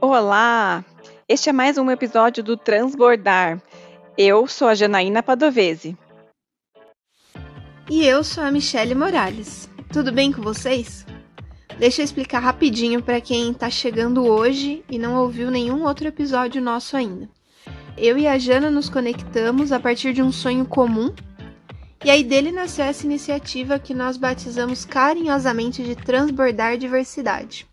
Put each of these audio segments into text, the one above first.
Olá! Este é mais um episódio do Transbordar. Eu sou a Janaína Padovese. E eu sou a Michele Morales. Tudo bem com vocês? Deixa eu explicar rapidinho para quem está chegando hoje e não ouviu nenhum outro episódio nosso ainda. Eu e a Jana nos conectamos a partir de um sonho comum, e aí dele nasceu essa iniciativa que nós batizamos carinhosamente de Transbordar Diversidade.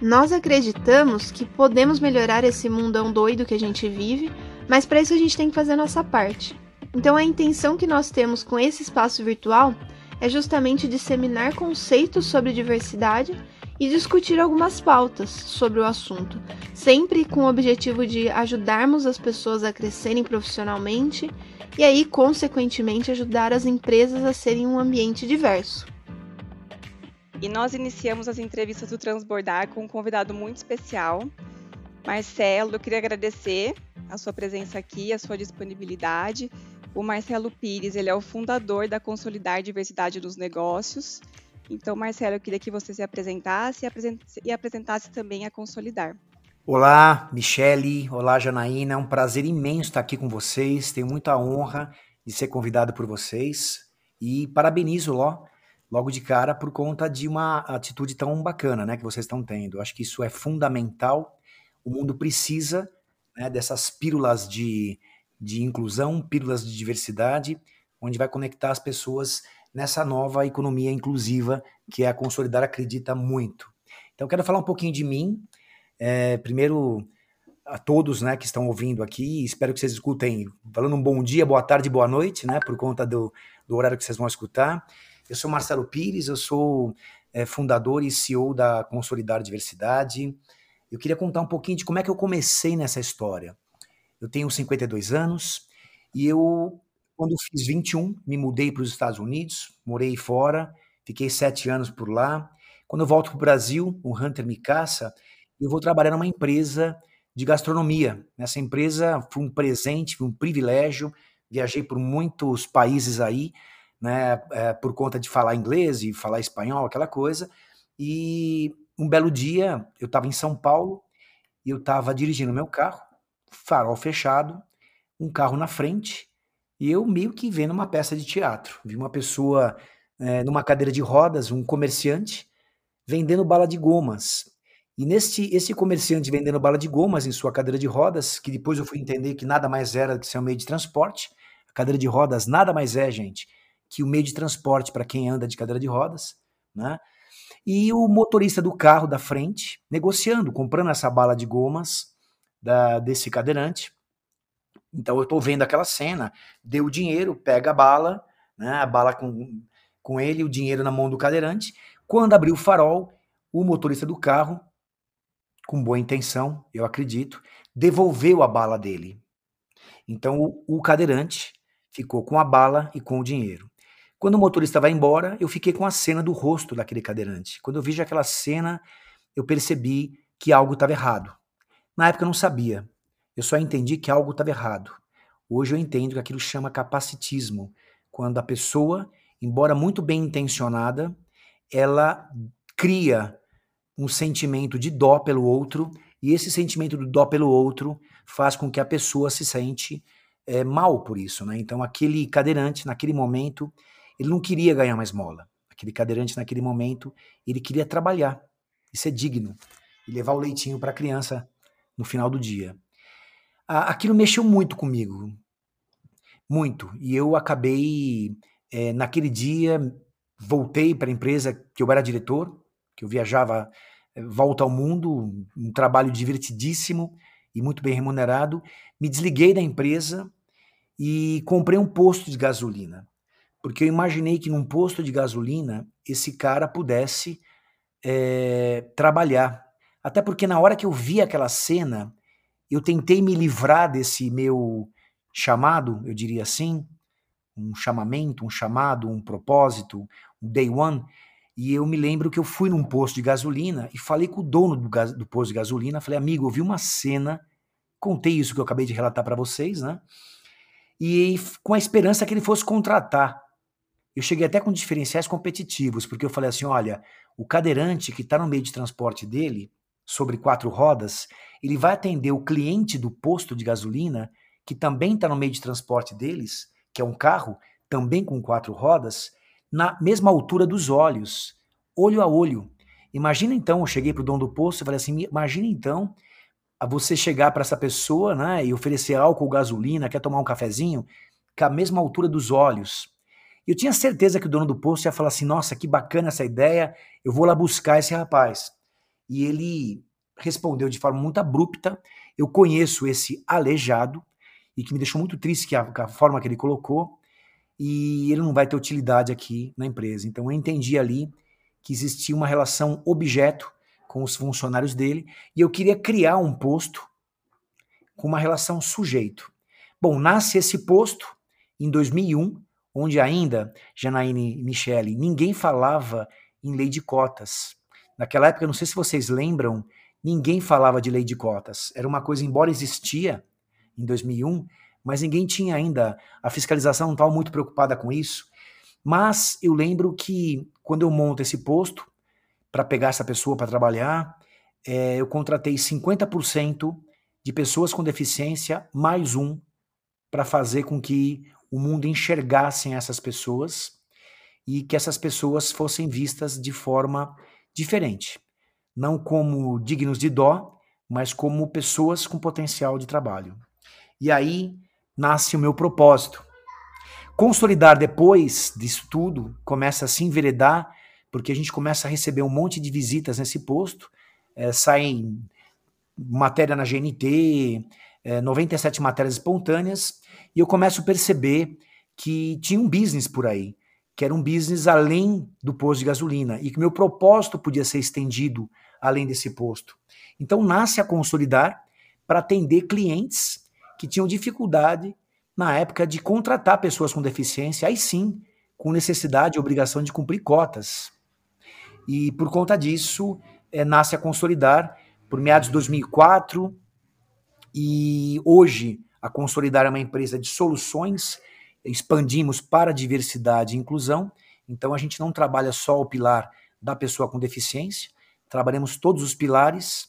Nós acreditamos que podemos melhorar esse mundão doido que a gente vive, mas para isso a gente tem que fazer a nossa parte. Então a intenção que nós temos com esse espaço virtual é justamente disseminar conceitos sobre diversidade e discutir algumas pautas sobre o assunto, sempre com o objetivo de ajudarmos as pessoas a crescerem profissionalmente e aí, consequentemente, ajudar as empresas a serem um ambiente diverso. E nós iniciamos as entrevistas do Transbordar com um convidado muito especial. Marcelo, eu queria agradecer a sua presença aqui, a sua disponibilidade. O Marcelo Pires, ele é o fundador da Consolidar Diversidade nos Negócios. Então, Marcelo, eu queria que você se apresentasse e apresentasse também a Consolidar. Olá, Michele. Olá, Janaína. É um prazer imenso estar aqui com vocês. Tenho muita honra de ser convidado por vocês. E parabenizo, logo de cara por conta de uma atitude tão bacana né, que vocês estão tendo. Acho que isso é fundamental. O mundo precisa né, dessas pílulas de, de inclusão, pílulas de diversidade, onde vai conectar as pessoas nessa nova economia inclusiva que a Consolidar acredita muito. Então, quero falar um pouquinho de mim. É, primeiro, a todos né, que estão ouvindo aqui, espero que vocês escutem falando um bom dia, boa tarde, boa noite, né, por conta do, do horário que vocês vão escutar. Eu sou Marcelo Pires, eu sou é, fundador e CEO da Consolidar Diversidade. Eu queria contar um pouquinho de como é que eu comecei nessa história. Eu tenho 52 anos e eu, quando fiz 21, me mudei para os Estados Unidos, morei fora, fiquei sete anos por lá. Quando eu volto para o Brasil, o Hunter me caça, eu vou trabalhar numa empresa de gastronomia. Nessa empresa foi um presente, foi um privilégio. Viajei por muitos países aí, né, é, por conta de falar inglês e falar espanhol, aquela coisa. E um belo dia, eu estava em São Paulo e eu estava dirigindo meu carro, farol fechado, um carro na frente, e eu meio que vendo uma peça de teatro. Vi uma pessoa é, numa cadeira de rodas, um comerciante, vendendo bala de gomas. E neste esse comerciante vendendo bala de gomas em sua cadeira de rodas, que depois eu fui entender que nada mais era que ser um meio de transporte. A cadeira de rodas nada mais é, gente, que o meio de transporte para quem anda de cadeira de rodas, né? E o motorista do carro da frente negociando, comprando essa bala de gomas da, desse cadeirante. Então eu estou vendo aquela cena, deu o dinheiro, pega a bala, né, a bala com, com ele, o dinheiro na mão do cadeirante. Quando abriu o farol, o motorista do carro, com boa intenção, eu acredito, devolveu a bala dele. Então o, o cadeirante ficou com a bala e com o dinheiro. Quando o motorista vai embora, eu fiquei com a cena do rosto daquele cadeirante. Quando eu vi aquela cena, eu percebi que algo estava errado. Na época eu não sabia. Eu só entendi que algo estava errado. Hoje eu entendo que aquilo chama capacitismo, quando a pessoa, embora muito bem intencionada, ela cria um sentimento de dó pelo outro, e esse sentimento de dó pelo outro faz com que a pessoa se sente é, mal por isso. Né? Então, aquele cadeirante, naquele momento, ele não queria ganhar uma esmola. Aquele cadeirante, naquele momento, ele queria trabalhar e ser digno e levar o leitinho para a criança no final do dia. Aquilo mexeu muito comigo, muito. E eu acabei, é, naquele dia, voltei para a empresa que eu era diretor, que eu viajava é, volta ao mundo, um trabalho divertidíssimo e muito bem remunerado. Me desliguei da empresa e comprei um posto de gasolina porque eu imaginei que num posto de gasolina esse cara pudesse é, trabalhar. Até porque na hora que eu vi aquela cena, eu tentei me livrar desse meu chamado, eu diria assim, um chamamento, um chamado, um propósito, um day one. E eu me lembro que eu fui num posto de gasolina e falei com o dono do, do posto de gasolina, falei, amigo, eu vi uma cena, contei isso que eu acabei de relatar para vocês, né? e com a esperança que ele fosse contratar. Eu cheguei até com diferenciais competitivos, porque eu falei assim: olha, o cadeirante que está no meio de transporte dele, sobre quatro rodas, ele vai atender o cliente do posto de gasolina, que também está no meio de transporte deles, que é um carro, também com quatro rodas, na mesma altura dos olhos, olho a olho. Imagina então, eu cheguei para o dono do posto e falei assim: imagina então você chegar para essa pessoa né, e oferecer álcool, gasolina, quer tomar um cafezinho, com a mesma altura dos olhos. Eu tinha certeza que o dono do posto ia falar assim: nossa, que bacana essa ideia, eu vou lá buscar esse rapaz. E ele respondeu de forma muito abrupta: eu conheço esse aleijado, e que me deixou muito triste que a, a forma que ele colocou, e ele não vai ter utilidade aqui na empresa. Então eu entendi ali que existia uma relação objeto com os funcionários dele, e eu queria criar um posto com uma relação sujeito. Bom, nasce esse posto em 2001, onde ainda, Janaíne e Michele, ninguém falava em lei de cotas. Naquela época, não sei se vocês lembram, ninguém falava de lei de cotas. Era uma coisa, embora existia em 2001, mas ninguém tinha ainda, a fiscalização não estava muito preocupada com isso. Mas eu lembro que quando eu monto esse posto, para pegar essa pessoa para trabalhar, é, eu contratei 50% de pessoas com deficiência, mais um, para fazer com que o mundo enxergassem essas pessoas e que essas pessoas fossem vistas de forma diferente. Não como dignos de dó, mas como pessoas com potencial de trabalho. E aí nasce o meu propósito. Consolidar depois disso tudo, começa a se enveredar porque a gente começa a receber um monte de visitas nesse posto, é, saem matéria na GNT, é, 97 matérias espontâneas, e eu começo a perceber que tinha um business por aí, que era um business além do posto de gasolina, e que meu propósito podia ser estendido além desse posto. Então nasce a Consolidar para atender clientes que tinham dificuldade na época de contratar pessoas com deficiência, aí sim, com necessidade e obrigação de cumprir cotas. E por conta disso, é, nasce a Consolidar por meados de 2004. E hoje, a Consolidar é uma empresa de soluções, expandimos para diversidade e inclusão. Então, a gente não trabalha só o pilar da pessoa com deficiência, trabalhamos todos os pilares.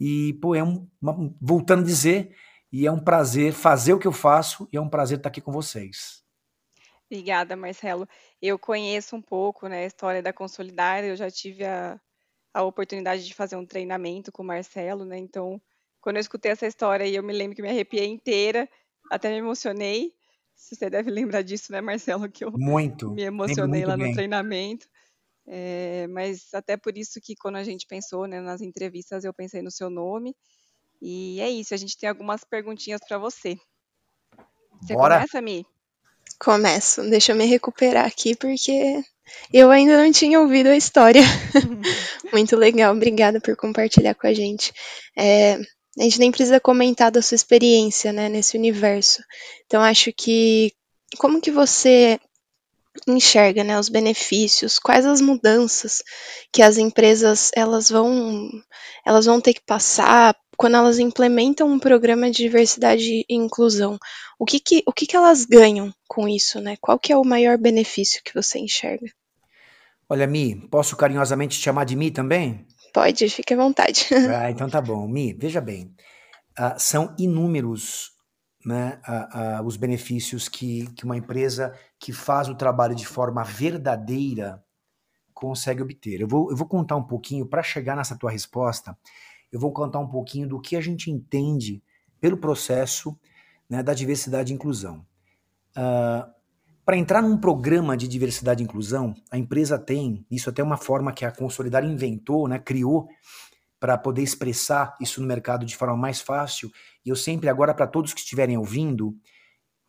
E, pô, é um, uma, voltando a dizer, e é um prazer fazer o que eu faço e é um prazer estar aqui com vocês. Obrigada, Marcelo. Eu conheço um pouco, né, a história da Consolidar, eu já tive a, a oportunidade de fazer um treinamento com o Marcelo, né, então, quando eu escutei essa história aí, eu me lembro que me arrepiei inteira, até me emocionei, você deve lembrar disso, né, Marcelo, que eu muito. me emocionei lá bem. no treinamento, é, mas até por isso que quando a gente pensou, né, nas entrevistas, eu pensei no seu nome, e é isso, a gente tem algumas perguntinhas para você. Você Bora. começa, Mi? Começo. Deixa eu me recuperar aqui porque eu ainda não tinha ouvido a história. Muito legal, obrigada por compartilhar com a gente. É, a gente nem precisa comentar da sua experiência, né, nesse universo. Então acho que como que você enxerga, né, os benefícios, quais as mudanças que as empresas elas vão elas vão ter que passar quando elas implementam um programa de diversidade e inclusão, o que que, o que, que elas ganham com isso, né? Qual que é o maior benefício que você enxerga? Olha, Mi, posso carinhosamente te chamar de Mi também? Pode, fique à vontade. Ah, então tá bom. Mi, veja bem, uh, são inúmeros né, uh, uh, os benefícios que, que uma empresa que faz o trabalho de forma verdadeira consegue obter. Eu vou, eu vou contar um pouquinho para chegar nessa tua resposta eu vou contar um pouquinho do que a gente entende pelo processo né, da diversidade e inclusão. Uh, para entrar num programa de diversidade e inclusão, a empresa tem, isso até é uma forma que a Consolidar inventou, né, criou, para poder expressar isso no mercado de forma mais fácil. E eu sempre, agora, para todos que estiverem ouvindo,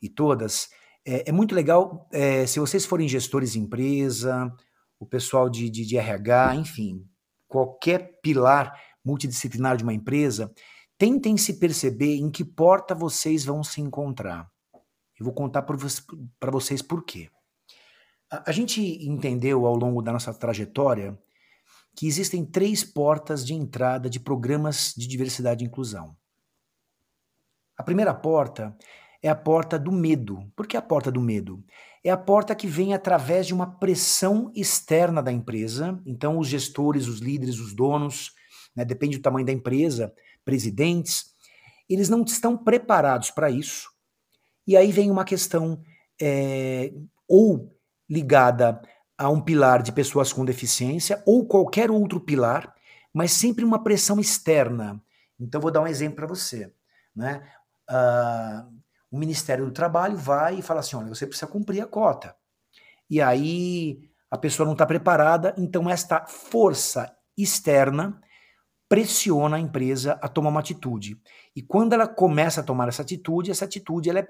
e todas, é, é muito legal é, se vocês forem gestores de empresa, o pessoal de, de, de RH, enfim, qualquer pilar multidisciplinar de uma empresa, tentem se perceber em que porta vocês vão se encontrar. Eu vou contar para vocês por quê. A, a gente entendeu ao longo da nossa trajetória que existem três portas de entrada de programas de diversidade e inclusão. A primeira porta é a porta do medo. Por que a porta do medo? É a porta que vem através de uma pressão externa da empresa. Então, os gestores, os líderes, os donos, né, depende do tamanho da empresa, presidentes, eles não estão preparados para isso. E aí vem uma questão é, ou ligada a um pilar de pessoas com deficiência ou qualquer outro pilar, mas sempre uma pressão externa. Então, vou dar um exemplo para você. Né? Uh, o Ministério do Trabalho vai e fala assim: olha, você precisa cumprir a cota. E aí a pessoa não está preparada, então esta força externa pressiona a empresa a tomar uma atitude. E quando ela começa a tomar essa atitude, essa atitude ela é,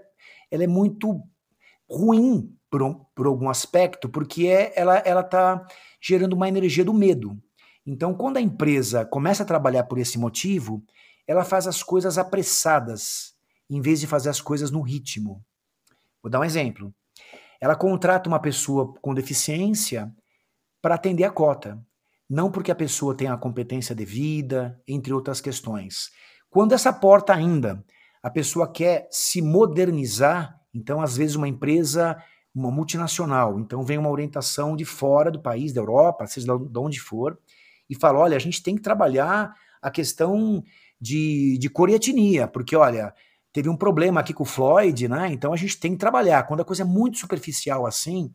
ela é muito ruim por, por algum aspecto, porque é, ela está gerando uma energia do medo. Então, quando a empresa começa a trabalhar por esse motivo, ela faz as coisas apressadas, em vez de fazer as coisas no ritmo. Vou dar um exemplo. Ela contrata uma pessoa com deficiência para atender a cota, não porque a pessoa tem a competência devida, entre outras questões. Quando essa porta ainda, a pessoa quer se modernizar, então às vezes uma empresa, uma multinacional, então vem uma orientação de fora do país, da Europa, seja de onde for, e fala: olha, a gente tem que trabalhar a questão de, de cor e etnia, porque olha, teve um problema aqui com o Floyd, né? Então a gente tem que trabalhar. Quando a coisa é muito superficial assim,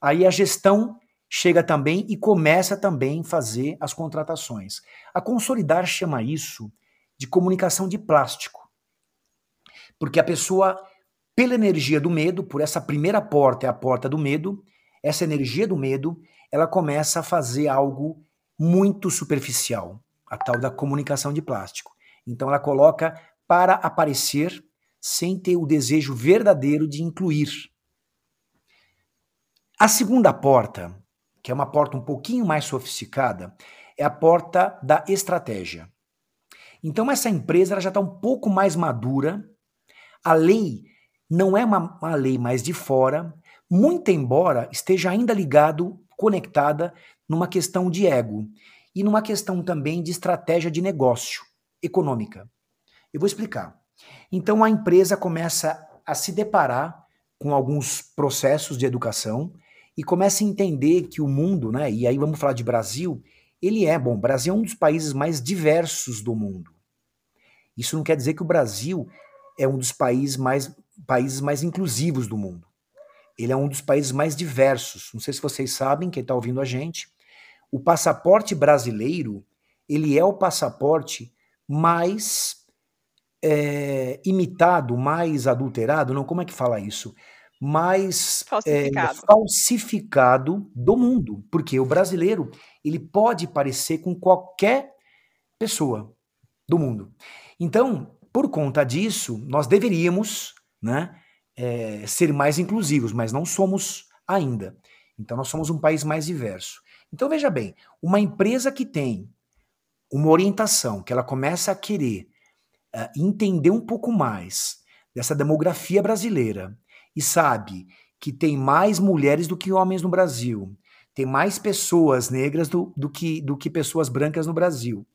aí a gestão chega também e começa também a fazer as contratações. A Consolidar chama isso de comunicação de plástico. Porque a pessoa, pela energia do medo, por essa primeira porta é a porta do medo, essa energia do medo, ela começa a fazer algo muito superficial, a tal da comunicação de plástico. Então ela coloca para aparecer sem ter o desejo verdadeiro de incluir. A segunda porta, que é uma porta um pouquinho mais sofisticada, é a porta da estratégia. Então essa empresa já está um pouco mais madura, a lei não é uma, uma lei mais de fora, muito embora esteja ainda ligado, conectada numa questão de ego e numa questão também de estratégia de negócio econômica. Eu vou explicar. Então a empresa começa a se deparar com alguns processos de educação e começa a entender que o mundo, né, e aí vamos falar de Brasil, ele é bom. Brasil é um dos países mais diversos do mundo. Isso não quer dizer que o Brasil é um dos países mais, países mais inclusivos do mundo. Ele é um dos países mais diversos. Não sei se vocês sabem, quem está ouvindo a gente, o passaporte brasileiro ele é o passaporte mais é, imitado, mais adulterado, não, como é que fala isso? Mais falsificado. É, falsificado do mundo, porque o brasileiro ele pode parecer com qualquer pessoa do mundo. Então, por conta disso, nós deveríamos, né, é, ser mais inclusivos, mas não somos ainda. Então, nós somos um país mais diverso. Então, veja bem, uma empresa que tem uma orientação, que ela começa a querer uh, entender um pouco mais dessa demografia brasileira e sabe que tem mais mulheres do que homens no Brasil, tem mais pessoas negras do, do, que, do que pessoas brancas no Brasil,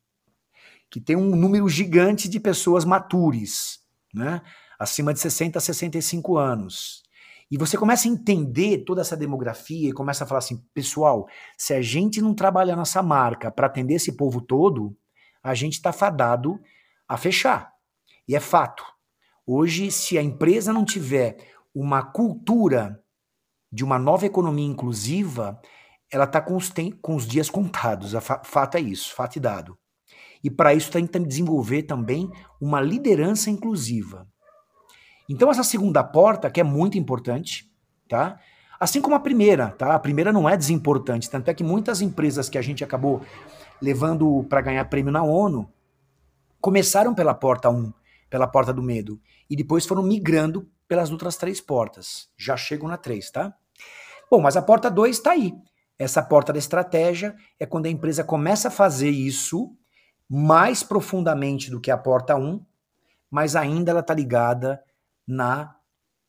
que tem um número gigante de pessoas matures, né? Acima de 60 a 65 anos. E você começa a entender toda essa demografia e começa a falar assim, pessoal, se a gente não trabalhar nessa marca para atender esse povo todo, a gente está fadado a fechar. E é fato. Hoje, se a empresa não tiver uma cultura de uma nova economia inclusiva, ela está com, com, os dias contados. Fa fato é isso, fato e dado. E para isso tem que desenvolver também uma liderança inclusiva. Então essa segunda porta, que é muito importante, tá? Assim como a primeira, tá? A primeira não é desimportante, tanto é que muitas empresas que a gente acabou levando para ganhar prêmio na ONU começaram pela porta 1, pela porta do medo, e depois foram migrando pelas outras três portas. Já chegam na 3, tá? Bom, mas a porta 2 está aí. Essa porta da estratégia é quando a empresa começa a fazer isso mais profundamente do que a porta 1, mas ainda ela está ligada na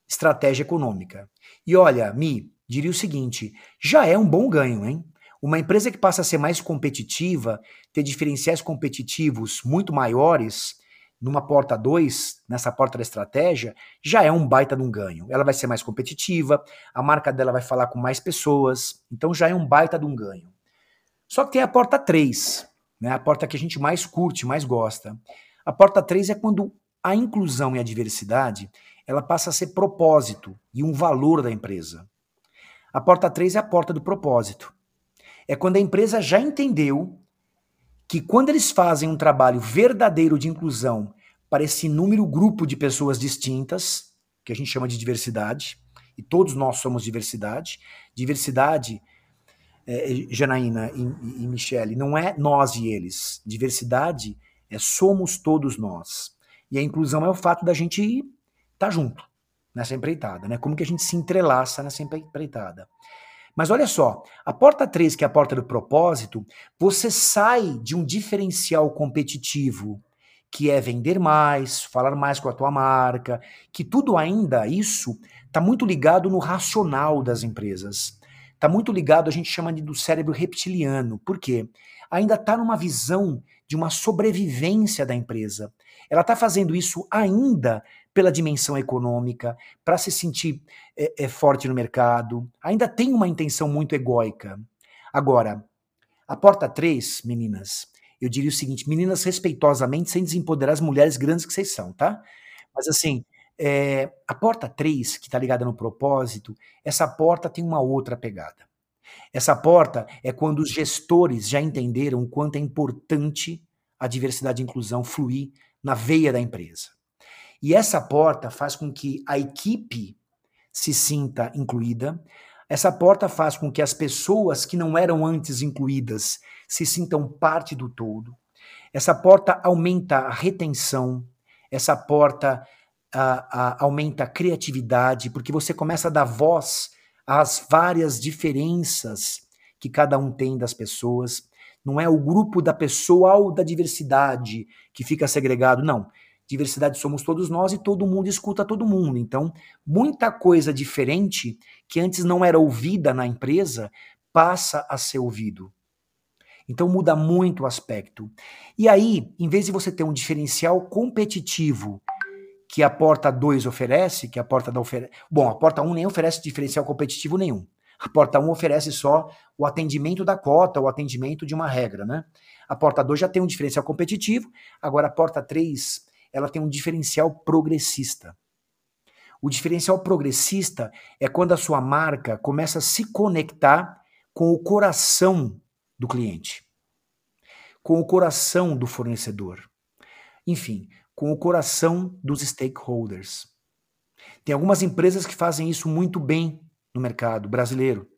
estratégia econômica. E olha, Mi, diria o seguinte: já é um bom ganho, hein? Uma empresa que passa a ser mais competitiva, ter diferenciais competitivos muito maiores, numa porta 2, nessa porta da estratégia, já é um baita de um ganho. Ela vai ser mais competitiva, a marca dela vai falar com mais pessoas, então já é um baita de um ganho. Só que tem a porta 3, né, a porta que a gente mais curte, mais gosta. A porta 3 é quando a inclusão e a diversidade ela passa a ser propósito e um valor da empresa. A porta 3 é a porta do propósito. É quando a empresa já entendeu que quando eles fazem um trabalho verdadeiro de inclusão para esse número grupo de pessoas distintas, que a gente chama de diversidade, e todos nós somos diversidade, diversidade, é, Janaína e, e Michele, não é nós e eles. Diversidade é somos todos nós. E a inclusão é o fato da gente estar tá junto nessa empreitada, né? Como que a gente se entrelaça nessa empreitada. Mas olha só, a porta 3, que é a porta do propósito, você sai de um diferencial competitivo, que é vender mais, falar mais com a tua marca, que tudo ainda isso está muito ligado no racional das empresas. Está muito ligado, a gente chama de do cérebro reptiliano. Por quê? Ainda está numa visão de uma sobrevivência da empresa. Ela está fazendo isso ainda pela dimensão econômica, para se sentir é, é, forte no mercado. Ainda tem uma intenção muito egóica. Agora, a porta 3, meninas, eu diria o seguinte: meninas, respeitosamente, sem desempoderar as mulheres grandes que vocês são, tá? Mas assim, é, a porta 3, que está ligada no propósito, essa porta tem uma outra pegada. Essa porta é quando os gestores já entenderam o quanto é importante a diversidade e inclusão fluir na veia da empresa. E essa porta faz com que a equipe se sinta incluída. Essa porta faz com que as pessoas que não eram antes incluídas se sintam parte do todo. Essa porta aumenta a retenção. Essa porta aumenta a criatividade, porque você começa a dar voz às várias diferenças que cada um tem das pessoas. Não é o grupo da pessoa ou da diversidade que fica segregado, não. Diversidade somos todos nós e todo mundo escuta todo mundo. Então, muita coisa diferente que antes não era ouvida na empresa passa a ser ouvido. Então muda muito o aspecto. E aí, em vez de você ter um diferencial competitivo que a porta 2 oferece, que a porta da oferece. Bom, a porta 1 um nem oferece diferencial competitivo nenhum. A porta 1 oferece só o atendimento da cota, o atendimento de uma regra, né? A porta 2 já tem um diferencial competitivo, agora a porta 3, ela tem um diferencial progressista. O diferencial progressista é quando a sua marca começa a se conectar com o coração do cliente, com o coração do fornecedor. Enfim, com o coração dos stakeholders. Tem algumas empresas que fazem isso muito bem no mercado brasileiro.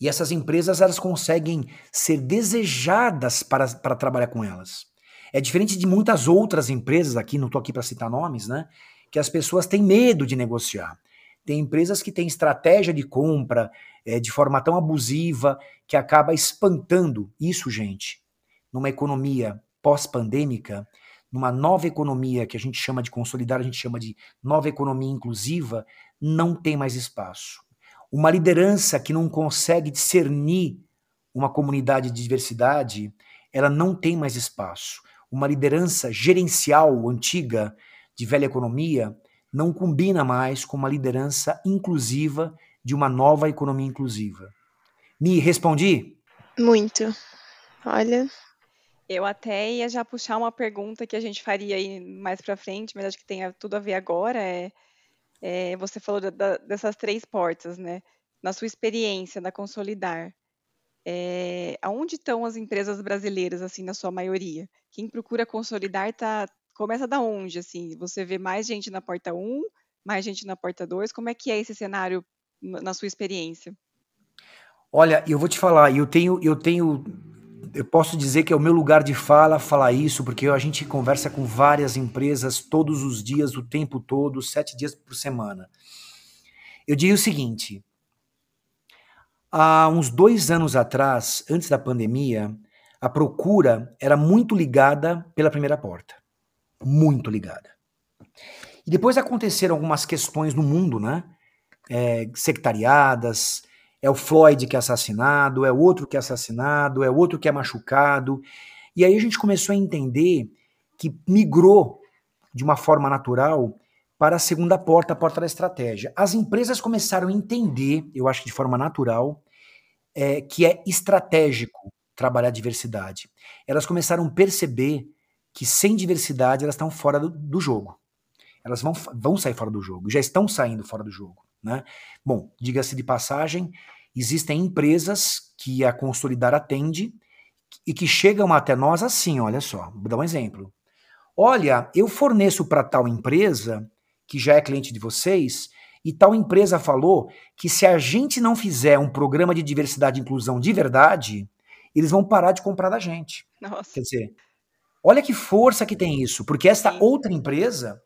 E essas empresas elas conseguem ser desejadas para, para trabalhar com elas. É diferente de muitas outras empresas aqui, não estou aqui para citar nomes, né? Que as pessoas têm medo de negociar. Tem empresas que têm estratégia de compra é, de forma tão abusiva que acaba espantando isso, gente. Numa economia pós-pandêmica, numa nova economia que a gente chama de consolidar, a gente chama de nova economia inclusiva, não tem mais espaço. Uma liderança que não consegue discernir uma comunidade de diversidade, ela não tem mais espaço. Uma liderança gerencial antiga, de velha economia, não combina mais com uma liderança inclusiva de uma nova economia inclusiva. Me respondi? Muito. Olha. Eu até ia já puxar uma pergunta que a gente faria aí mais para frente, mas acho que tem tudo a ver agora. É é, você falou da, dessas três portas, né? Na sua experiência na Consolidar, é, aonde estão as empresas brasileiras, assim, na sua maioria? Quem procura consolidar tá, começa da onde, assim? Você vê mais gente na porta 1, mais gente na porta 2? Como é que é esse cenário na sua experiência? Olha, eu vou te falar, eu tenho, eu tenho eu posso dizer que é o meu lugar de fala falar isso, porque a gente conversa com várias empresas todos os dias, o tempo todo, sete dias por semana. Eu diria o seguinte: há uns dois anos atrás, antes da pandemia, a procura era muito ligada pela primeira porta. Muito ligada. E depois aconteceram algumas questões no mundo, né? É, sectariadas, é o Floyd que é assassinado, é o outro que é assassinado, é o outro que é machucado. E aí a gente começou a entender que migrou de uma forma natural para a segunda porta, a porta da estratégia. As empresas começaram a entender, eu acho que de forma natural, é, que é estratégico trabalhar diversidade. Elas começaram a perceber que sem diversidade elas estão fora do, do jogo. Elas vão, vão sair fora do jogo, já estão saindo fora do jogo. Né? Bom, diga-se de passagem, existem empresas que a Consolidar atende e que chegam até nós assim, olha só, vou dar um exemplo. Olha, eu forneço para tal empresa, que já é cliente de vocês, e tal empresa falou que se a gente não fizer um programa de diversidade e inclusão de verdade, eles vão parar de comprar da gente. Nossa. Quer dizer, olha que força que tem isso, porque esta outra empresa,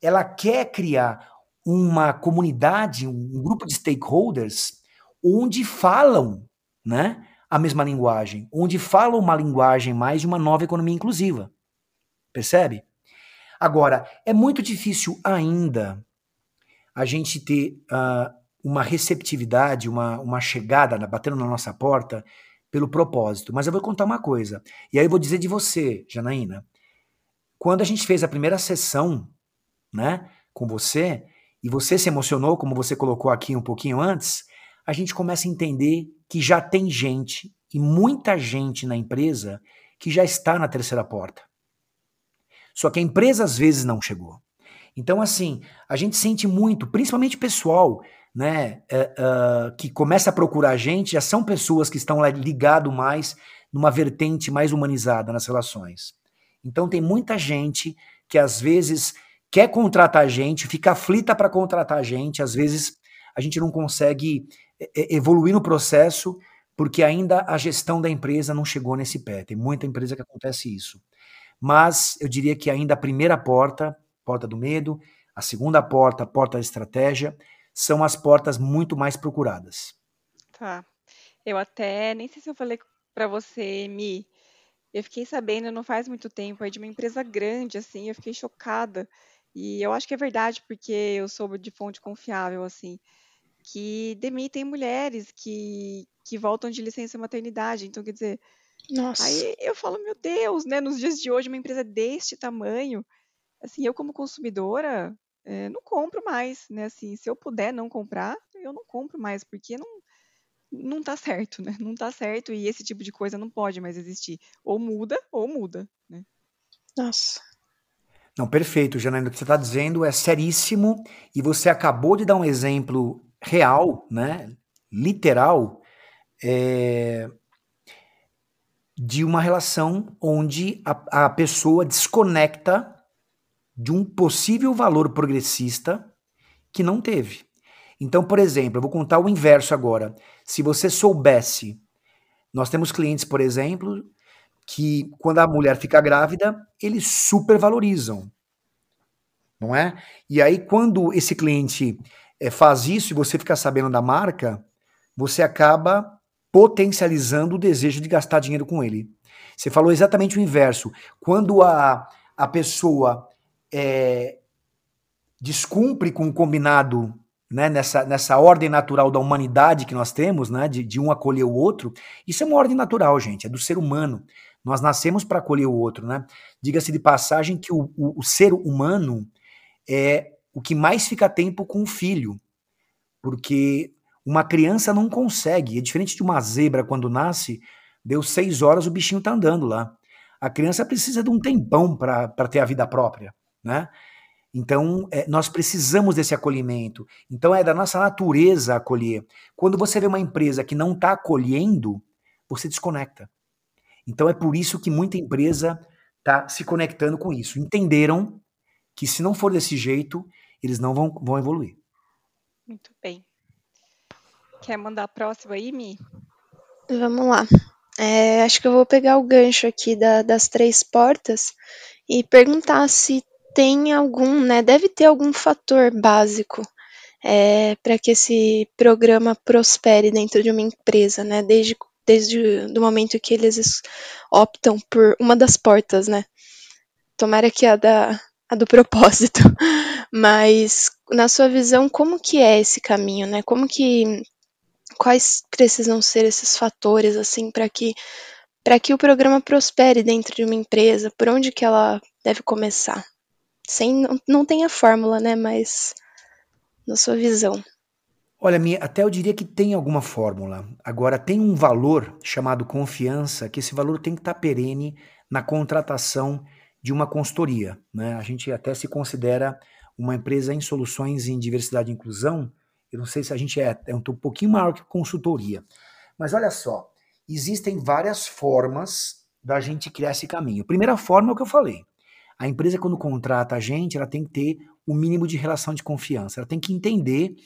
ela quer criar uma comunidade, um grupo de stakeholders onde falam, né, a mesma linguagem, onde falam uma linguagem mais de uma nova economia inclusiva. Percebe? Agora, é muito difícil ainda a gente ter uh, uma receptividade, uma, uma chegada batendo na nossa porta pelo propósito. Mas eu vou contar uma coisa. E aí eu vou dizer de você, Janaína. Quando a gente fez a primeira sessão, né, com você, e você se emocionou, como você colocou aqui um pouquinho antes, a gente começa a entender que já tem gente, e muita gente na empresa, que já está na terceira porta. Só que a empresa às vezes não chegou. Então, assim, a gente sente muito, principalmente pessoal, né, uh, uh, que começa a procurar a gente, já são pessoas que estão ligado mais numa vertente mais humanizada nas relações. Então, tem muita gente que às vezes quer contratar gente, fica aflita para contratar gente, às vezes a gente não consegue evoluir no processo porque ainda a gestão da empresa não chegou nesse pé. Tem muita empresa que acontece isso. Mas eu diria que ainda a primeira porta, porta do medo, a segunda porta, porta da estratégia, são as portas muito mais procuradas. Tá. Eu até, nem sei se eu falei para você, Mi, eu fiquei sabendo não faz muito tempo aí de uma empresa grande, assim, eu fiquei chocada. E eu acho que é verdade, porque eu soube de fonte confiável, assim, que demitem mulheres que, que voltam de licença maternidade. Então, quer dizer, Nossa. aí eu falo, meu Deus, né? Nos dias de hoje, uma empresa deste tamanho, assim, eu como consumidora, é, não compro mais, né? Assim, se eu puder não comprar, eu não compro mais, porque não, não tá certo, né? Não tá certo e esse tipo de coisa não pode mais existir. Ou muda, ou muda, né? Nossa. Não, perfeito, Janaína. O que você está dizendo é seríssimo e você acabou de dar um exemplo real, né? Literal, é, de uma relação onde a, a pessoa desconecta de um possível valor progressista que não teve. Então, por exemplo, eu vou contar o inverso agora. Se você soubesse, nós temos clientes, por exemplo, que quando a mulher fica grávida, eles supervalorizam. Não é? E aí, quando esse cliente é, faz isso e você fica sabendo da marca, você acaba potencializando o desejo de gastar dinheiro com ele. Você falou exatamente o inverso. Quando a, a pessoa é, descumpre com o combinado né, nessa, nessa ordem natural da humanidade que nós temos, né, de, de um acolher o outro, isso é uma ordem natural, gente, é do ser humano. Nós nascemos para acolher o outro, né? Diga-se de passagem que o, o, o, ser humano é o que mais fica tempo com o filho, porque uma criança não consegue, é diferente de uma zebra quando nasce, deu seis horas o bichinho tá andando lá. A criança precisa de um tempão para ter a vida própria, né? Então, é, nós precisamos desse acolhimento. Então, é da nossa natureza acolher. Quando você vê uma empresa que não está acolhendo, você desconecta. Então é por isso que muita empresa está se conectando com isso. Entenderam que se não for desse jeito, eles não vão, vão evoluir. Muito bem. Quer mandar a próxima aí, Mi? Vamos lá. É, acho que eu vou pegar o gancho aqui da, das três portas e perguntar se tem algum, né? Deve ter algum fator básico é, para que esse programa prospere dentro de uma empresa, né? Desde desde o momento que eles optam por uma das portas, né? Tomara que a da a do propósito. Mas na sua visão, como que é esse caminho, né? Como que quais precisam ser esses fatores assim para que para que o programa prospere dentro de uma empresa? Por onde que ela deve começar? Sem, não, não tem a fórmula, né? Mas na sua visão. Olha, até eu diria que tem alguma fórmula. Agora, tem um valor chamado confiança, que esse valor tem que estar perene na contratação de uma consultoria. Né? A gente até se considera uma empresa em soluções em diversidade e inclusão. Eu não sei se a gente é, é um pouquinho maior que consultoria. Mas olha só, existem várias formas da gente criar esse caminho. A primeira forma é o que eu falei. A empresa, quando contrata a gente, ela tem que ter o mínimo de relação de confiança. Ela tem que entender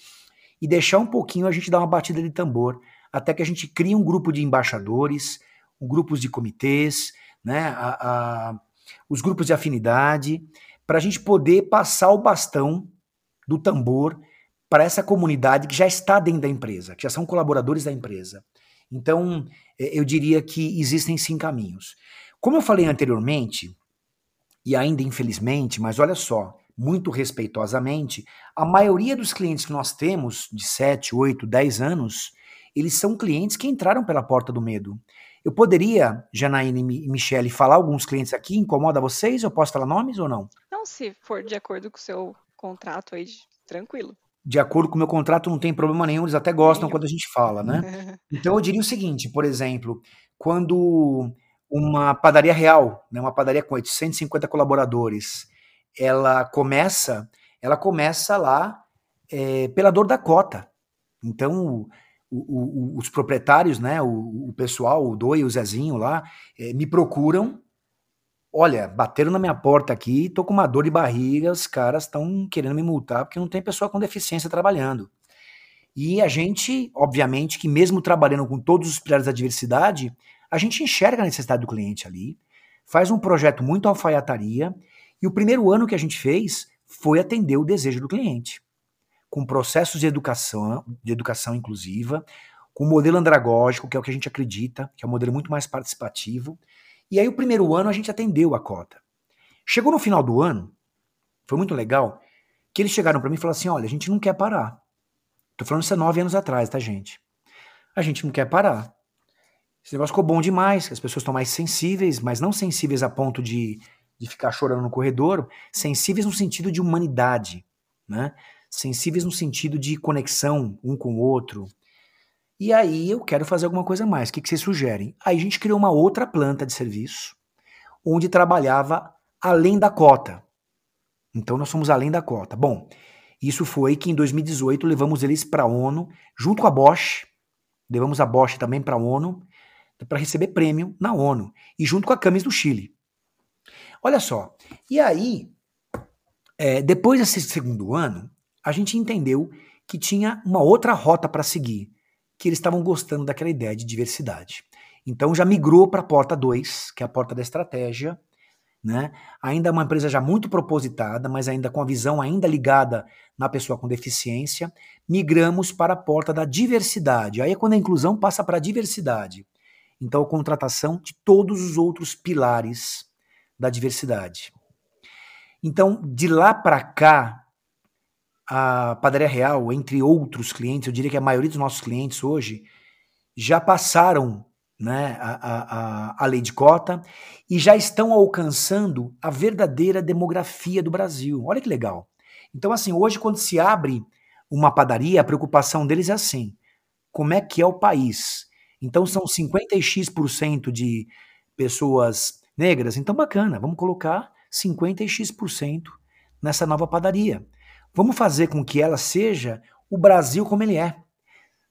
e deixar um pouquinho a gente dar uma batida de tambor, até que a gente crie um grupo de embaixadores, um grupos de comitês, né, a, a, os grupos de afinidade, para a gente poder passar o bastão do tambor para essa comunidade que já está dentro da empresa, que já são colaboradores da empresa. Então, é, eu diria que existem sim caminhos. Como eu falei anteriormente, e ainda infelizmente, mas olha só, muito respeitosamente, a maioria dos clientes que nós temos, de 7, 8, 10 anos, eles são clientes que entraram pela porta do medo. Eu poderia, Janaína e Michele, falar alguns clientes aqui, incomoda vocês? Eu posso falar nomes ou não? Não, se for de acordo com o seu contrato aí, tranquilo. De acordo com o meu contrato, não tem problema nenhum, eles até gostam quando a gente fala, né? Então eu diria o seguinte, por exemplo, quando uma padaria real, né, uma padaria com 850 colaboradores, ela começa, ela começa lá é, pela dor da cota. Então, o, o, os proprietários, né, o, o, pessoal, o Doi o Zezinho lá, é, me procuram. Olha, bateram na minha porta aqui, tô com uma dor de barriga, os caras estão querendo me multar porque não tem pessoa com deficiência trabalhando. E a gente, obviamente, que mesmo trabalhando com todos os pilares da diversidade, a gente enxerga a necessidade do cliente ali, faz um projeto muito alfaiataria, e o primeiro ano que a gente fez foi atender o desejo do cliente com processos de educação, de educação inclusiva, com modelo andragógico, que é o que a gente acredita, que é um modelo muito mais participativo. E aí, o primeiro ano, a gente atendeu a cota. Chegou no final do ano, foi muito legal, que eles chegaram para mim e falaram assim: olha, a gente não quer parar. Tô falando isso há nove anos atrás, tá, gente? A gente não quer parar. Esse negócio ficou bom demais, as pessoas estão mais sensíveis, mas não sensíveis a ponto de, de ficar chorando no corredor, sensíveis no sentido de humanidade, né? sensíveis no sentido de conexão um com o outro. E aí eu quero fazer alguma coisa mais. O que, que vocês sugerem? Aí a gente criou uma outra planta de serviço, onde trabalhava além da cota. Então nós somos além da cota. Bom, isso foi que em 2018 levamos eles para a ONU, junto com a Bosch, levamos a Bosch também para a ONU, para receber prêmio na ONU, e junto com a Camis do Chile. Olha só, e aí, é, depois desse segundo ano, a gente entendeu que tinha uma outra rota para seguir, que eles estavam gostando daquela ideia de diversidade. Então já migrou para a porta 2, que é a porta da estratégia, né? Ainda é uma empresa já muito propositada, mas ainda com a visão ainda ligada na pessoa com deficiência, migramos para a porta da diversidade. Aí é quando a inclusão passa para a diversidade. Então a contratação de todos os outros pilares da diversidade. Então, de lá para cá, a Padaria Real, entre outros clientes, eu diria que a maioria dos nossos clientes hoje já passaram né, a, a, a lei de cota e já estão alcançando a verdadeira demografia do Brasil. Olha que legal. Então, assim, hoje, quando se abre uma padaria, a preocupação deles é assim: como é que é o país? Então, são 50x% de pessoas negras. Então, bacana, vamos colocar 50x% nessa nova padaria. Vamos fazer com que ela seja o Brasil como ele é.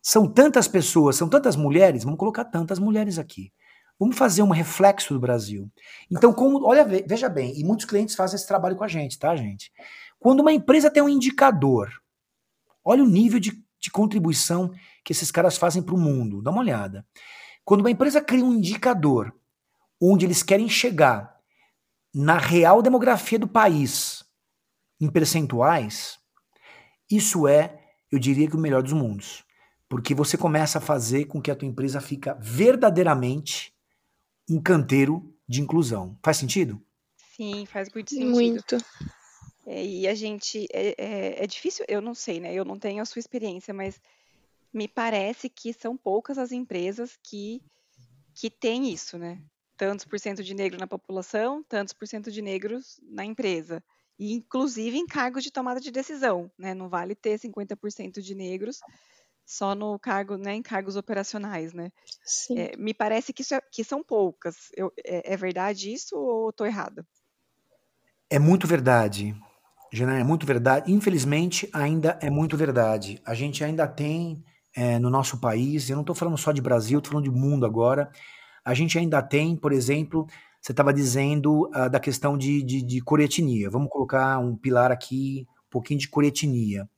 São tantas pessoas, são tantas mulheres, vamos colocar tantas mulheres aqui. Vamos fazer um reflexo do Brasil. Então, como, olha, veja bem, e muitos clientes fazem esse trabalho com a gente, tá, gente? Quando uma empresa tem um indicador, olha o nível de, de contribuição que esses caras fazem para o mundo. Dá uma olhada. Quando uma empresa cria um indicador onde eles querem chegar na real demografia do país, em percentuais, isso é, eu diria que o melhor dos mundos. Porque você começa a fazer com que a tua empresa fica verdadeiramente um canteiro de inclusão. Faz sentido? Sim, faz muito sentido. Muito. É, e a gente, é, é, é, difícil, eu não sei, né? Eu não tenho a sua experiência, mas me parece que são poucas as empresas que, que têm isso, né? tantos por cento de negro na população, tantos por cento de negros na empresa. E inclusive em cargos de tomada de decisão, né? Não vale ter 50% de negros só no cargo, né, em cargos operacionais, né? É, me parece que, isso é, que são poucas. Eu, é, é, verdade isso ou estou errada? É muito verdade, Jana, é muito verdade. Infelizmente, ainda é muito verdade. A gente ainda tem é, no nosso país, eu não estou falando só de Brasil, estou falando de mundo agora, a gente ainda tem, por exemplo, você estava dizendo uh, da questão de, de, de coretenia. Vamos colocar um pilar aqui, um pouquinho de coretenia.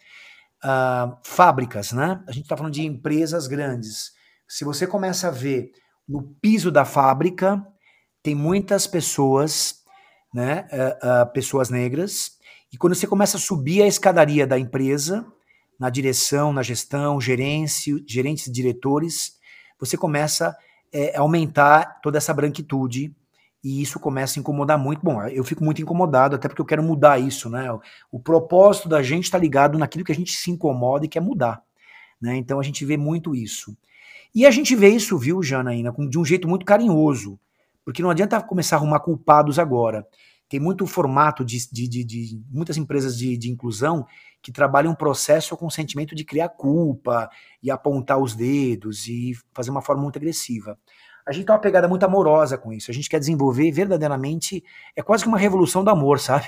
Uh, fábricas, né? A gente está falando de empresas grandes. Se você começa a ver no piso da fábrica, tem muitas pessoas, né? Uh, pessoas negras. E quando você começa a subir a escadaria da empresa, na direção, na gestão, gerência, gerentes e diretores, você começa é, aumentar toda essa branquitude e isso começa a incomodar muito. Bom, eu fico muito incomodado, até porque eu quero mudar isso, né? O, o propósito da gente está ligado naquilo que a gente se incomoda e quer mudar, né? Então a gente vê muito isso. E a gente vê isso, viu, Janaína, de um jeito muito carinhoso, porque não adianta começar a arrumar culpados agora. Tem muito formato de, de, de, de muitas empresas de, inclusão que trabalham um processo com o sentimento de criar culpa e apontar os dedos e fazer uma forma muito agressiva. A gente tem uma pegada muito amorosa com isso. A gente quer desenvolver verdadeiramente, é quase que uma revolução do amor, sabe?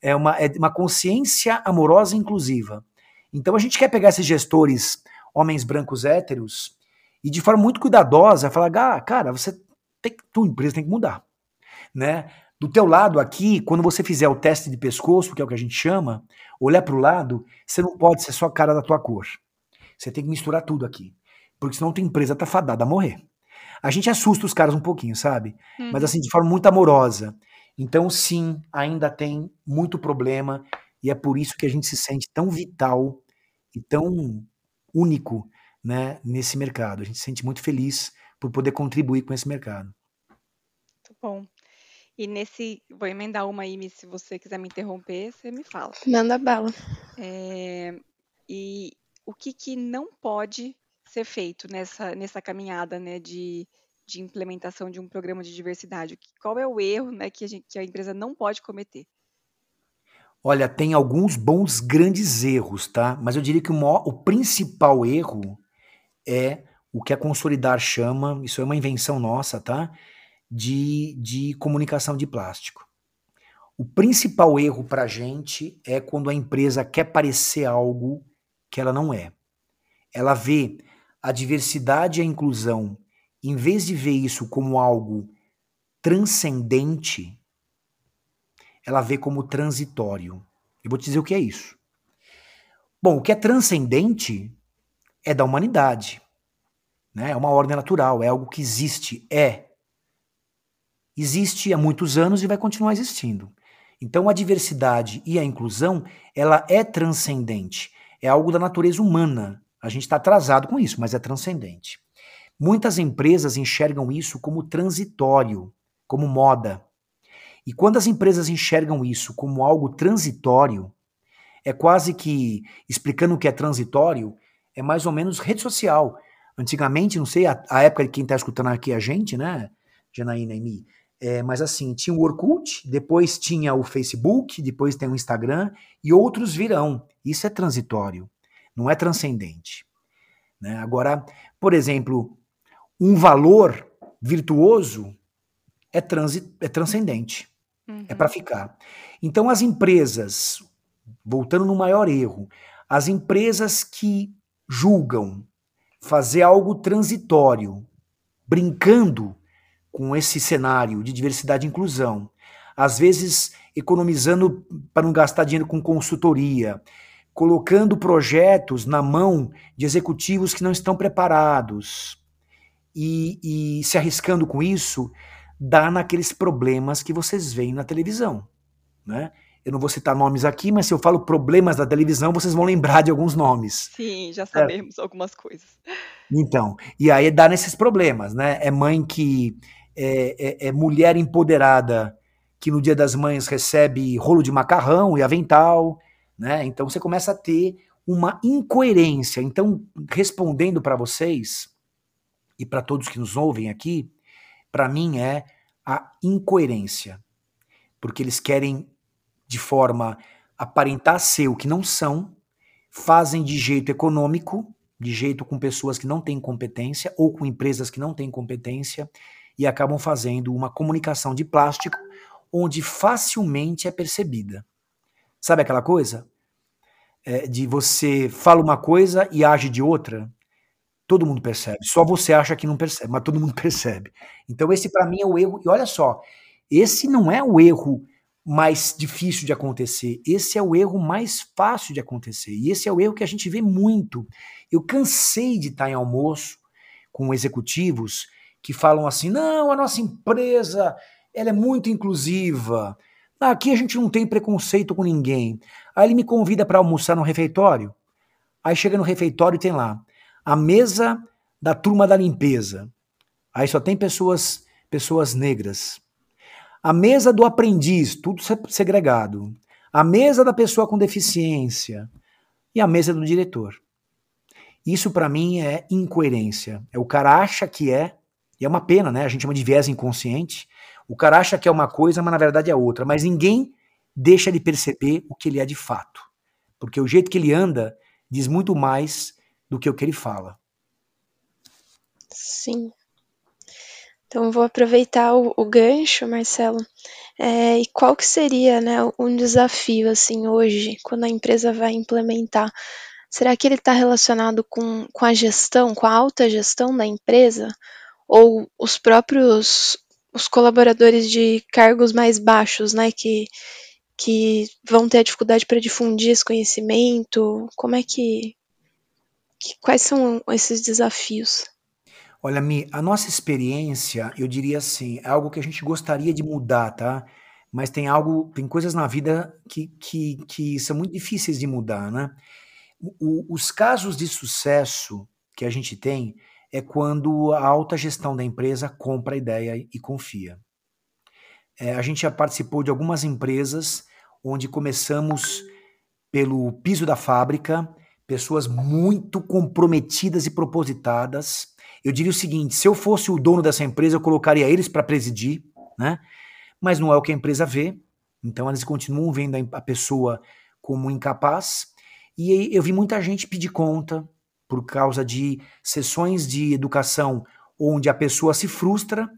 É uma, é uma consciência amorosa inclusiva. Então a gente quer pegar esses gestores, homens brancos héteros, e de forma muito cuidadosa falar, ah, cara, você tem, tua empresa tem que mudar, né? Do teu lado aqui, quando você fizer o teste de pescoço, que é o que a gente chama, olhar para o lado, você não pode ser só a cara da tua cor. Você tem que misturar tudo aqui. Porque senão tua empresa tá fadada a morrer. A gente assusta os caras um pouquinho, sabe? Uhum. Mas assim, de forma muito amorosa. Então, sim, ainda tem muito problema e é por isso que a gente se sente tão vital e tão único né, nesse mercado. A gente se sente muito feliz por poder contribuir com esse mercado. Muito bom. E nesse. Vou emendar uma aí, se você quiser me interromper, você me fala. Manda bala. É, e o que, que não pode ser feito nessa, nessa caminhada né, de, de implementação de um programa de diversidade? Qual é o erro né, que, a gente, que a empresa não pode cometer? Olha, tem alguns bons grandes erros, tá? Mas eu diria que o, maior, o principal erro é o que a Consolidar chama, isso é uma invenção nossa, tá? De, de comunicação de plástico. O principal erro para a gente é quando a empresa quer parecer algo que ela não é. Ela vê a diversidade e a inclusão, em vez de ver isso como algo transcendente, ela vê como transitório. Eu vou te dizer o que é isso. Bom, o que é transcendente é da humanidade. Né? É uma ordem natural, é algo que existe, é. Existe há muitos anos e vai continuar existindo. Então a diversidade e a inclusão, ela é transcendente, é algo da natureza humana. A gente está atrasado com isso, mas é transcendente. Muitas empresas enxergam isso como transitório, como moda. E quando as empresas enxergam isso como algo transitório, é quase que explicando o que é transitório, é mais ou menos rede social. Antigamente, não sei a, a época de quem está escutando aqui a gente, né, Janaína e Mi, é, mas assim, tinha o Orkut, depois tinha o Facebook, depois tem o Instagram e outros virão. Isso é transitório não é transcendente. Né? Agora, por exemplo, um valor virtuoso é, transi é transcendente, é uhum. é para ficar. Então, as empresas, voltando no maior erro, as empresas que julgam fazer algo transitório, brincando com esse cenário de diversidade e inclusão, às vezes economizando para não gastar dinheiro com consultoria, colocando projetos na mão de executivos que não estão preparados e, e se arriscando com isso, dá naqueles problemas que vocês veem na televisão. Né? Eu não vou citar nomes aqui, mas se eu falo problemas da televisão, vocês vão lembrar de alguns nomes. Sim, já sabemos é. algumas coisas. Então, e aí dá nesses problemas, né? É mãe que é, é, é, mulher empoderada que no Dia das Mães recebe rolo de macarrão e avental, né? Então você começa a ter uma incoerência. Então, respondendo para vocês e para todos que nos ouvem aqui, para mim é a incoerência. Porque eles querem, de forma aparentar ser o que não são, fazem de jeito econômico, de jeito com pessoas que não têm competência ou com empresas que não têm competência e acabam fazendo uma comunicação de plástico onde facilmente é percebida. Sabe aquela coisa? É, de você fala uma coisa e age de outra? Todo mundo percebe. Só você acha que não percebe, mas todo mundo percebe. Então, esse para mim é o erro. E olha só, esse não é o erro mais difícil de acontecer. Esse é o erro mais fácil de acontecer. E esse é o erro que a gente vê muito. Eu cansei de estar em almoço com executivos que falam assim: não, a nossa empresa ela é muito inclusiva. Aqui a gente não tem preconceito com ninguém. Aí ele me convida para almoçar no refeitório. Aí chega no refeitório e tem lá a mesa da turma da limpeza. Aí só tem pessoas pessoas negras. A mesa do aprendiz, tudo segregado. A mesa da pessoa com deficiência e a mesa do diretor. Isso para mim é incoerência. É o cara acha que é, e é uma pena, né? A gente chama de viés inconsciente. O cara acha que é uma coisa, mas na verdade é outra. Mas ninguém deixa de perceber o que ele é de fato. Porque o jeito que ele anda diz muito mais do que o que ele fala. Sim. Então vou aproveitar o, o gancho, Marcelo. É, e qual que seria, né, um desafio assim hoje, quando a empresa vai implementar? Será que ele está relacionado com, com a gestão, com a alta gestão da empresa, ou os próprios os colaboradores de cargos mais baixos, né, que que vão ter dificuldade para difundir esse conhecimento? Como é que, que quais são esses desafios? Olha, Mi, a nossa experiência, eu diria assim, é algo que a gente gostaria de mudar, tá? Mas tem algo, tem coisas na vida que, que, que são muito difíceis de mudar, né? O, os casos de sucesso que a gente tem é quando a alta gestão da empresa compra a ideia e confia. É, a gente já participou de algumas empresas onde começamos pelo piso da fábrica, pessoas muito comprometidas e propositadas, eu diria o seguinte: se eu fosse o dono dessa empresa, eu colocaria eles para presidir, né? Mas não é o que a empresa vê, então eles continuam vendo a pessoa como incapaz. E eu vi muita gente pedir conta por causa de sessões de educação onde a pessoa se frustra,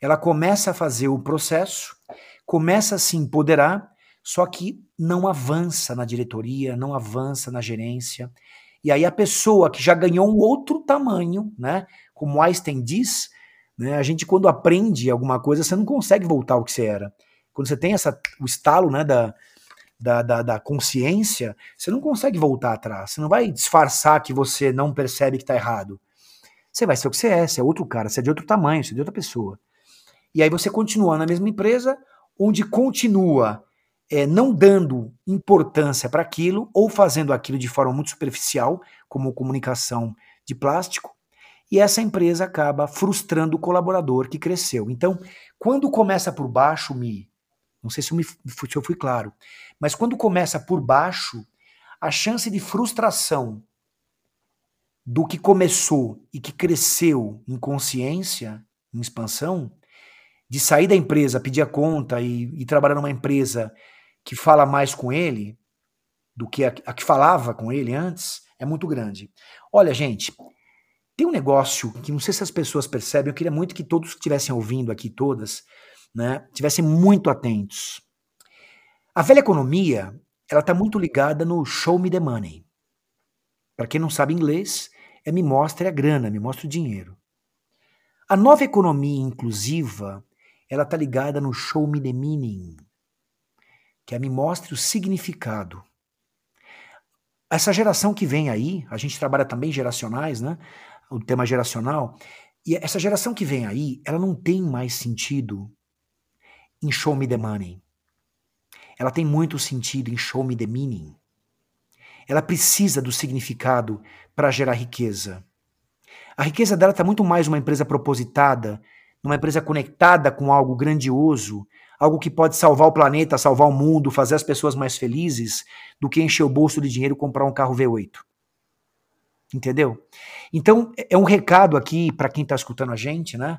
ela começa a fazer o processo, começa a se empoderar, só que não avança na diretoria, não avança na gerência. E aí a pessoa que já ganhou um outro tamanho, né? Como Einstein diz, né? A gente quando aprende alguma coisa, você não consegue voltar ao que você era. Quando você tem essa, o estalo, né, da, da, da, da consciência, você não consegue voltar atrás. Você não vai disfarçar que você não percebe que está errado. Você vai ser o que você é, você é outro cara, você é de outro tamanho, você é de outra pessoa. E aí você continua na mesma empresa, onde continua é, não dando importância para aquilo ou fazendo aquilo de forma muito superficial, como comunicação de plástico, e essa empresa acaba frustrando o colaborador que cresceu. Então, quando começa por baixo, me não sei se eu, me, se eu fui claro, mas quando começa por baixo, a chance de frustração do que começou e que cresceu em consciência, em expansão, de sair da empresa, pedir a conta e, e trabalhar numa empresa que fala mais com ele do que a, a que falava com ele antes é muito grande. Olha, gente, tem um negócio que não sei se as pessoas percebem, eu queria muito que todos estivessem ouvindo aqui, todas, né, tivessem muito atentos. A velha economia, ela está muito ligada no show me the money. Para quem não sabe inglês, é me mostre a grana, me mostre o dinheiro. A nova economia inclusiva, ela está ligada no show me the meaning que é me mostre o significado. Essa geração que vem aí, a gente trabalha também geracionais, né? O tema geracional. E essa geração que vem aí, ela não tem mais sentido em show me the money. Ela tem muito sentido em show me the meaning. Ela precisa do significado para gerar riqueza. A riqueza dela está muito mais uma empresa propositada, numa empresa conectada com algo grandioso, algo que pode salvar o planeta, salvar o mundo, fazer as pessoas mais felizes, do que encher o bolso de dinheiro e comprar um carro V8. Entendeu? Então, é um recado aqui para quem está escutando a gente, né?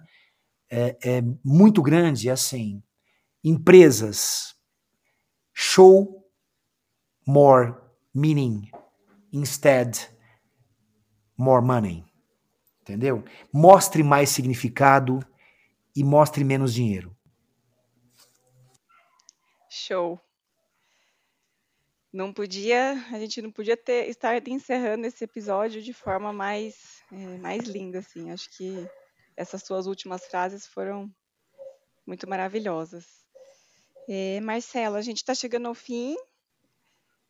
é, é muito grande, é assim, empresas show more meaning instead more money. Entendeu? Mostre mais significado e mostre menos dinheiro. Show. Não podia, a gente não podia ter, estar encerrando esse episódio de forma mais, é, mais linda, assim. Acho que essas suas últimas frases foram muito maravilhosas. É, Marcelo, a gente está chegando ao fim.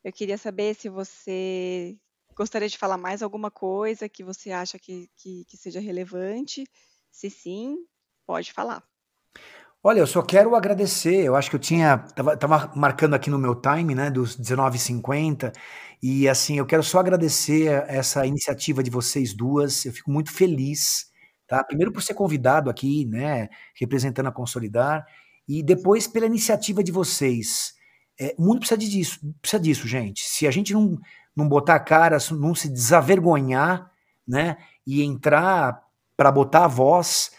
Eu queria saber se você gostaria de falar mais alguma coisa que você acha que, que, que seja relevante. Se sim, pode falar. Olha, eu só quero agradecer. Eu acho que eu tinha. Tava, tava marcando aqui no meu time, né? Dos 19h50. E assim, eu quero só agradecer essa iniciativa de vocês duas. Eu fico muito feliz, tá? Primeiro por ser convidado aqui, né? Representando a Consolidar. E depois pela iniciativa de vocês. É, o mundo precisa disso, precisa disso, gente. Se a gente não, não botar a cara, não se desavergonhar, né? E entrar para botar a voz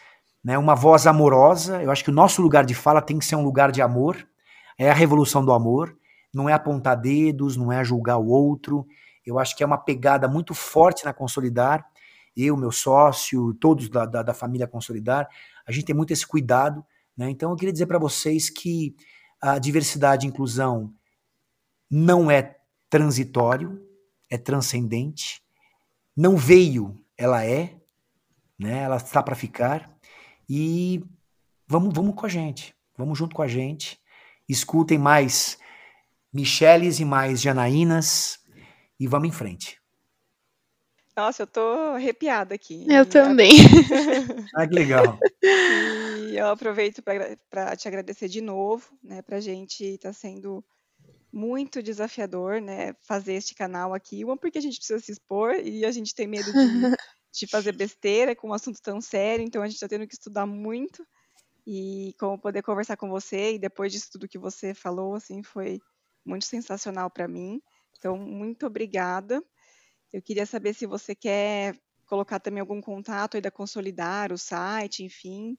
né, uma voz amorosa. Eu acho que o nosso lugar de fala tem que ser um lugar de amor. É a revolução do amor. Não é apontar dedos, não é julgar o outro. Eu acho que é uma pegada muito forte na Consolidar. Eu, meu sócio, todos da, da, da família Consolidar, a gente tem muito esse cuidado. Né? Então, eu queria dizer para vocês que a diversidade e inclusão não é transitório, é transcendente. Não veio, ela é, né? ela está para ficar. E vamos, vamos com a gente, vamos junto com a gente. Escutem mais Micheles e mais Janaínas e vamos em frente. Nossa, eu tô arrepiada aqui. Eu também. ah, que legal. E eu aproveito para te agradecer de novo, né? Para a gente está sendo muito desafiador, né? Fazer este canal aqui. Uma, porque a gente precisa se expor e a gente tem medo de, de fazer besteira com um assunto tão sério, então a gente está tendo que estudar muito. E como poder conversar com você e depois disso tudo que você falou, assim, foi muito sensacional para mim. Então, muito obrigada. Eu queria saber se você quer colocar também algum contato aí da Consolidar, o site, enfim.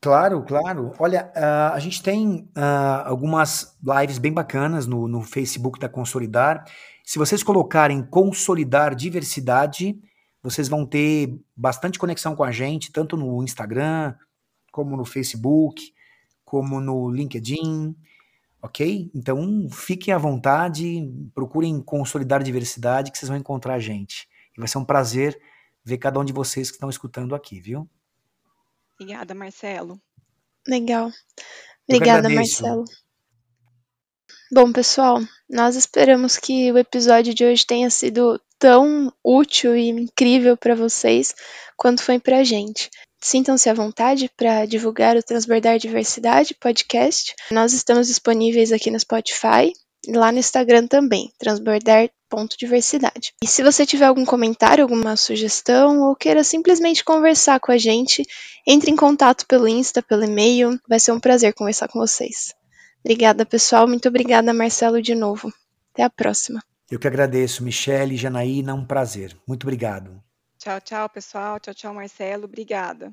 Claro, claro. Olha, uh, a gente tem uh, algumas lives bem bacanas no, no Facebook da Consolidar. Se vocês colocarem Consolidar Diversidade, vocês vão ter bastante conexão com a gente, tanto no Instagram, como no Facebook, como no LinkedIn, ok? Então fiquem à vontade, procurem consolidar diversidade que vocês vão encontrar a gente. E vai ser um prazer ver cada um de vocês que estão escutando aqui, viu? Obrigada, Marcelo. Legal. Obrigada, Marcelo. Bom, pessoal, nós esperamos que o episódio de hoje tenha sido tão útil e incrível para vocês quanto foi para a gente. Sintam-se à vontade para divulgar o Transbordar Diversidade podcast. Nós estamos disponíveis aqui no Spotify e lá no Instagram também, transbordar.diversidade. E se você tiver algum comentário, alguma sugestão ou queira simplesmente conversar com a gente, entre em contato pelo Insta, pelo e-mail. Vai ser um prazer conversar com vocês. Obrigada, pessoal. Muito obrigada, Marcelo, de novo. Até a próxima. Eu que agradeço, Michele, Janaína, um prazer. Muito obrigado. Tchau, tchau, pessoal. Tchau, tchau, Marcelo. Obrigada.